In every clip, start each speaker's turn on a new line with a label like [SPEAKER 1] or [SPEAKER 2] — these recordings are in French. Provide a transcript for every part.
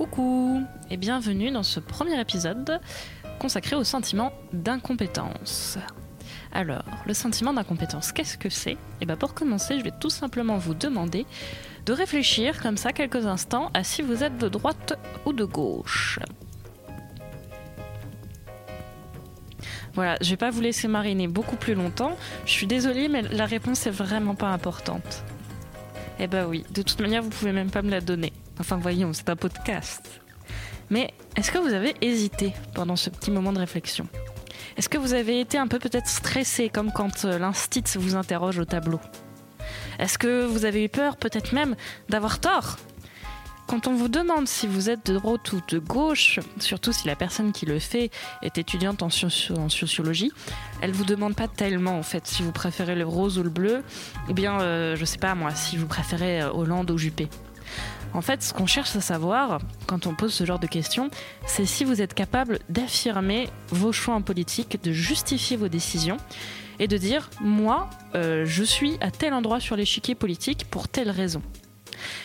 [SPEAKER 1] Coucou et bienvenue dans ce premier épisode consacré au sentiment d'incompétence. Alors, le sentiment d'incompétence, qu'est-ce que c'est? Et bien pour commencer, je vais tout simplement vous demander de réfléchir comme ça quelques instants à si vous êtes de droite ou de gauche. Voilà, je vais pas vous laisser mariner beaucoup plus longtemps. Je suis désolée, mais la réponse est vraiment pas importante. Eh ben oui, de toute manière, vous pouvez même pas me la donner. Enfin, voyons, c'est un podcast. Mais est-ce que vous avez hésité pendant ce petit moment de réflexion? Est-ce que vous avez été un peu peut-être stressé, comme quand euh, l'instit vous interroge au tableau? Est-ce que vous avez eu peur, peut-être même, d'avoir tort? Quand on vous demande si vous êtes de droite ou de gauche, surtout si la personne qui le fait est étudiante en, sociologie, elle vous demande pas tellement en fait si vous préférez le rose ou le bleu, ou bien euh, je sais pas moi si vous préférez euh, Hollande ou Juppé. En fait, ce qu'on cherche à savoir quand on pose ce genre de questions, c'est si vous êtes capable d'affirmer vos choix en politique, de justifier vos décisions et de dire moi, euh, je suis à tel endroit sur l'échiquier politique pour telle raison.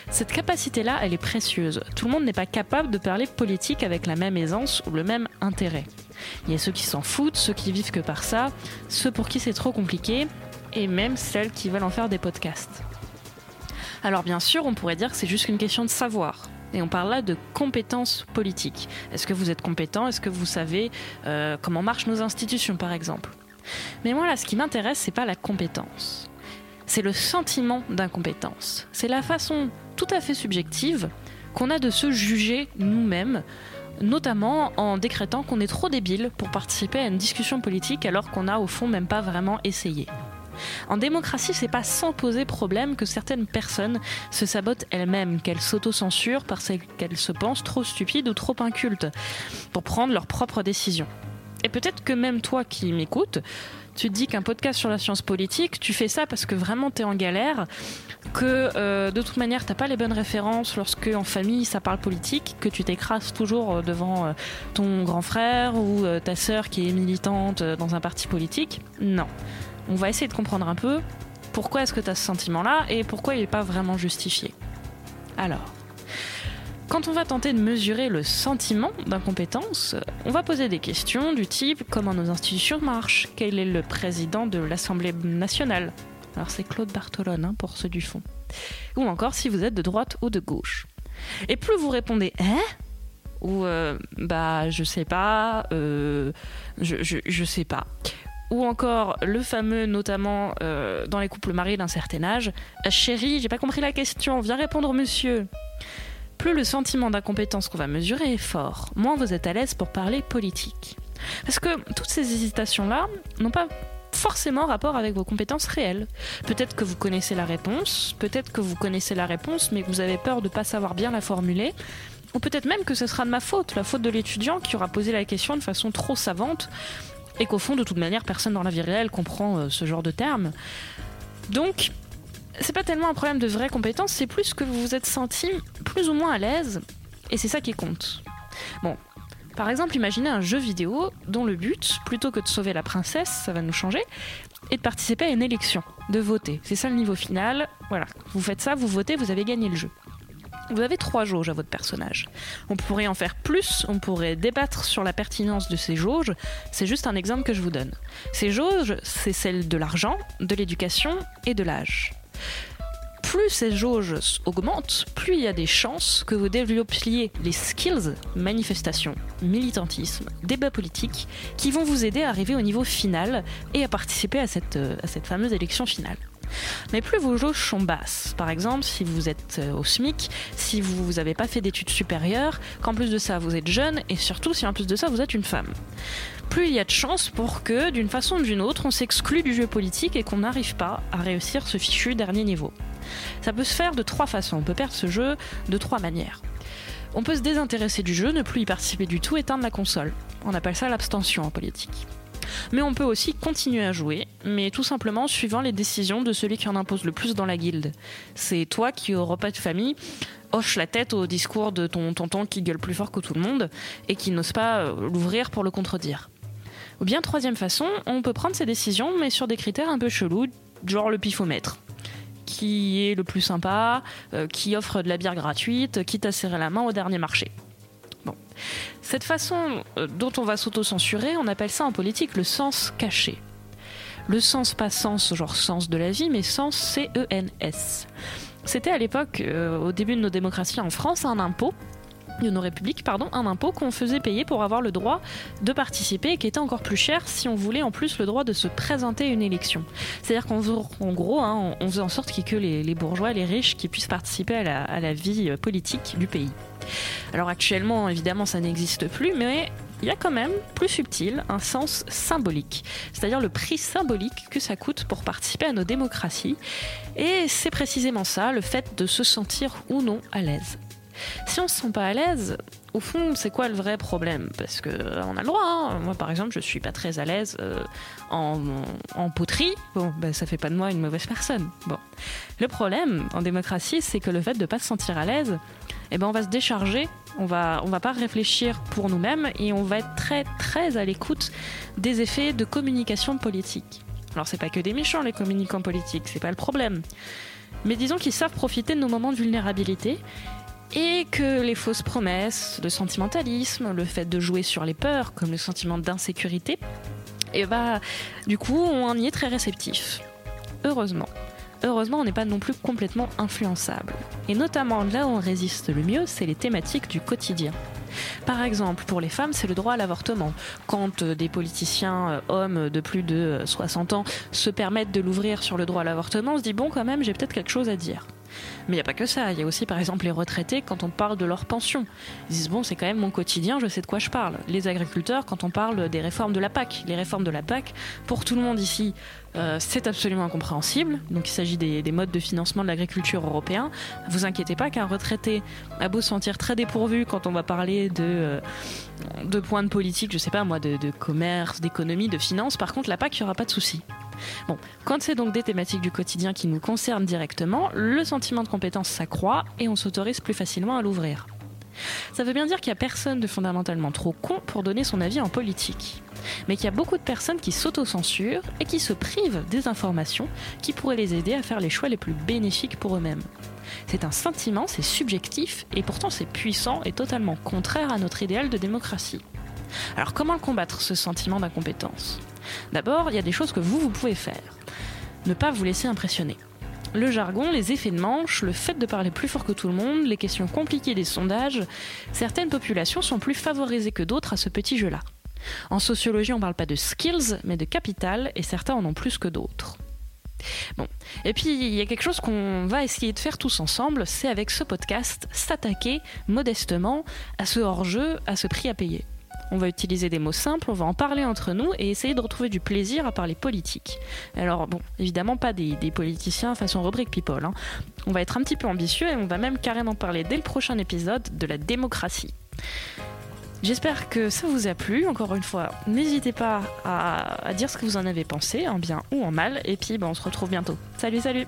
[SPEAKER 1] Cette capacité-là, elle est précieuse. Tout le monde n'est pas capable de parler politique avec la même aisance ou le même intérêt. Il y a ceux qui s'en foutent, ceux qui vivent que par ça, ceux pour qui c'est trop compliqué, et même celles qui veulent en faire des podcasts. Alors bien sûr, on pourrait dire que c'est juste une question de savoir. Et on parle là de compétences politiques. Est-ce que vous êtes compétent? Est-ce que vous savez euh, comment marchent nos institutions, par exemple? Mais moi, là, ce qui m'intéresse, c'est pas la compétence c'est le sentiment d'incompétence. C'est la façon tout à fait subjective qu'on a de se juger nous-mêmes, notamment en décrétant qu'on est trop débile pour participer à une discussion politique alors qu'on n'a au fond même pas vraiment essayé. En démocratie, c'est pas sans poser problème que certaines personnes se sabotent elles-mêmes, qu'elles s'autocensurent parce qu'elles se pensent trop stupides ou trop incultes pour prendre leurs propres décisions. Et peut-être que même toi qui m'écoutes, tu te dis qu'un podcast sur la science politique, tu fais ça parce que vraiment tu es en galère, que euh, de toute manière t'as pas les bonnes références lorsque en famille ça parle politique, que tu t'écrases toujours euh, devant euh, ton grand frère ou ta sœur qui est militante dans un parti politique. Non. On va essayer de comprendre un peu pourquoi est-ce que tu as ce sentiment-là et pourquoi il n'est pas vraiment justifié. Alors, quand on va tenter de mesurer le sentiment d'incompétence, on va poser des questions du type comment nos institutions marchent, quel est le président de l'Assemblée nationale? Alors c'est Claude Bartolone hein, pour ceux du fond. Ou encore si vous êtes de droite ou de gauche. Et plus vous répondez Hein? Ou euh, bah je sais pas, euh, je, je, sais pas. Ou encore le fameux, notamment euh, dans les couples mariés d'un certain âge, chérie, j'ai pas compris la question, viens répondre monsieur. Plus le sentiment d'incompétence qu'on va mesurer est fort, moins vous êtes à l'aise pour parler politique. Parce que toutes ces hésitations-là n'ont pas forcément rapport avec vos compétences réelles. Peut-être que vous connaissez la réponse, peut-être que vous connaissez la réponse mais que vous avez peur de ne pas savoir bien la formuler, ou peut-être même que ce sera de ma faute, la faute de l'étudiant qui aura posé la question de façon trop savante et qu'au fond de toute manière personne dans la vie réelle comprend euh, ce genre de termes. Donc c'est pas tellement un problème de vraie compétence, c'est plus que vous vous êtes senti plus ou moins à l'aise, et c'est ça qui compte. Bon, par exemple, imaginez un jeu vidéo dont le but, plutôt que de sauver la princesse, ça va nous changer, est de participer à une élection, de voter. C'est ça le niveau final. Voilà, vous faites ça, vous votez, vous avez gagné le jeu. Vous avez trois jauges à votre personnage. On pourrait en faire plus, on pourrait débattre sur la pertinence de ces jauges. C'est juste un exemple que je vous donne. Ces jauges, c'est celles de l'argent, de l'éducation et de l'âge plus ces jauges augmentent, plus il y a des chances que vous développiez les skills, manifestation, militantisme, débat politique, qui vont vous aider à arriver au niveau final et à participer à cette, euh, à cette fameuse élection finale. Mais plus vos jauges sont basses, par exemple si vous êtes euh, au SMIC, si vous n'avez pas fait d'études supérieures, qu'en plus de ça vous êtes jeune et surtout si en plus de ça vous êtes une femme. Plus il y a de chances pour que, d'une façon ou d'une autre, on s'exclue du jeu politique et qu'on n'arrive pas à réussir ce fichu dernier niveau. Ça peut se faire de trois façons. On peut perdre ce jeu de trois manières. On peut se désintéresser du jeu, ne plus y participer du tout, éteindre la console. On appelle ça l'abstention en politique. Mais on peut aussi continuer à jouer, mais tout simplement suivant les décisions de celui qui en impose le plus dans la guilde. C'est toi qui, au repas de famille, hoche la tête au discours de ton tonton qui gueule plus fort que tout le monde et qui n'ose pas euh, l'ouvrir pour le contredire. Ou bien, troisième façon, on peut prendre ses décisions, mais sur des critères un peu chelous, genre le pifomètre qui est le plus sympa, euh, qui offre de la bière gratuite, quitte à serrer la main au dernier marché. Cette façon euh, dont on va s'auto-censurer, on appelle ça en politique le sens caché. Le sens, pas sens, genre sens de la vie, mais sens C-E-N-S. C'était à l'époque, euh, au début de nos démocraties en France, un impôt de nos républiques, pardon, un impôt qu'on faisait payer pour avoir le droit de participer et qui était encore plus cher si on voulait en plus le droit de se présenter à une élection. C'est-à-dire qu'en gros, hein, on faisait en sorte que les, bourgeois, les riches qui puissent participer à la, vie euh, politique du pays. Alors actuellement, évidemment, ça n'existe plus, mais il y a quand même, plus subtil, un sens symbolique, c'est-à-dire le prix symbolique que ça coûte pour participer à nos démocraties. Et c'est précisément ça, le fait de se sentir ou non à l'aise. Si on se sent pas à l'aise, au fond, c'est quoi le vrai problème? Parce que euh, a le droit. Hein. Moi, par exemple, je suis pas très à l'aise euh, en, poterie. Bon, ben, ça fait pas de moi une mauvaise personne. Bon, le problème en démocratie, c'est que le fait de pas se sentir à l'aise, eh ben, on va se décharger. On va, on va pas réfléchir pour nous-mêmes et on va être très, très à l'écoute des effets de communication politique. Alors, c'est pas que des méchants les communicants politiques, c'est pas le problème. Mais disons qu'ils savent profiter de nos moments de vulnérabilité et que les fausses promesses, le sentimentalisme, le fait de jouer sur les peurs, comme le sentiment d'insécurité, et bah, du coup, on y est très réceptif. Heureusement. Heureusement, on n'est pas non plus complètement influençable. Et notamment là où on résiste le mieux, c'est les thématiques du quotidien. Par exemple, pour les femmes, c'est le droit à l'avortement. Quand euh, des politiciens euh, hommes de plus de 60 euh, ans se permettent de l'ouvrir sur le droit à l'avortement, on se dit bon quand même, j'ai peut-être quelque chose à dire. Mais il n'y a pas que ça. Il y a aussi, par exemple, les retraités quand on parle de leur pension. Ils disent bon, c'est quand même mon quotidien, je sais de quoi je parle. Les agriculteurs quand on parle des réformes de la PAC. Les réformes de la PAC, pour tout le monde ici, euh, c'est absolument incompréhensible. Donc il s'agit des, modes de financement de l'agriculture européen. Vous inquiétez pas qu'un retraité a beau se sentir très dépourvu quand on va parler de, euh, points de politique, je sais pas moi, de, de commerce, d'économie, de finance. Par contre, la PAC, il n'y aura pas de souci. Bon, quand c'est donc des thématiques du quotidien qui nous concernent directement, le sentiment de compétence s'accroît et on s'autorise plus facilement à l'ouvrir. Ça veut bien dire qu'il n'y a personne de fondamentalement trop con pour donner son avis en politique. Mais qu'il y a beaucoup de personnes qui s'autocensurent et qui se privent des informations qui pourraient les aider à faire les choix les plus bénéfiques pour eux-mêmes. C'est un sentiment, c'est subjectif et pourtant c'est puissant et totalement contraire à notre idéal de démocratie. Alors comment combattre ce sentiment d'incompétence? D'abord, il y a des choses que vous, vous pouvez faire. Ne pas vous laisser impressionner. Le jargon, les effets de manche, le fait de parler plus fort que tout le monde, les questions compliquées des sondages, certaines populations sont plus favorisées que d'autres à ce petit jeu-là. En sociologie, on ne parle pas de skills, mais de capital, et certains en ont plus que d'autres. Bon. Et puis, il y a quelque chose qu'on va essayer de faire tous ensemble, c'est avec ce podcast, s'attaquer modestement à ce hors-jeu, à ce prix à payer. On va utiliser des mots simples, on va en parler entre nous et essayer de retrouver du plaisir à parler politique. Alors bon, évidemment pas des, politiciens façon rubrique people. Hein. On va être un petit peu ambitieux et on va même carrément parler dès le prochain épisode de la démocratie. J'espère que ça vous a plu. Encore une fois, n'hésitez pas à, dire ce que vous en avez pensé, en bien ou en mal. Et puis, ben, on se retrouve bientôt. Salut, salut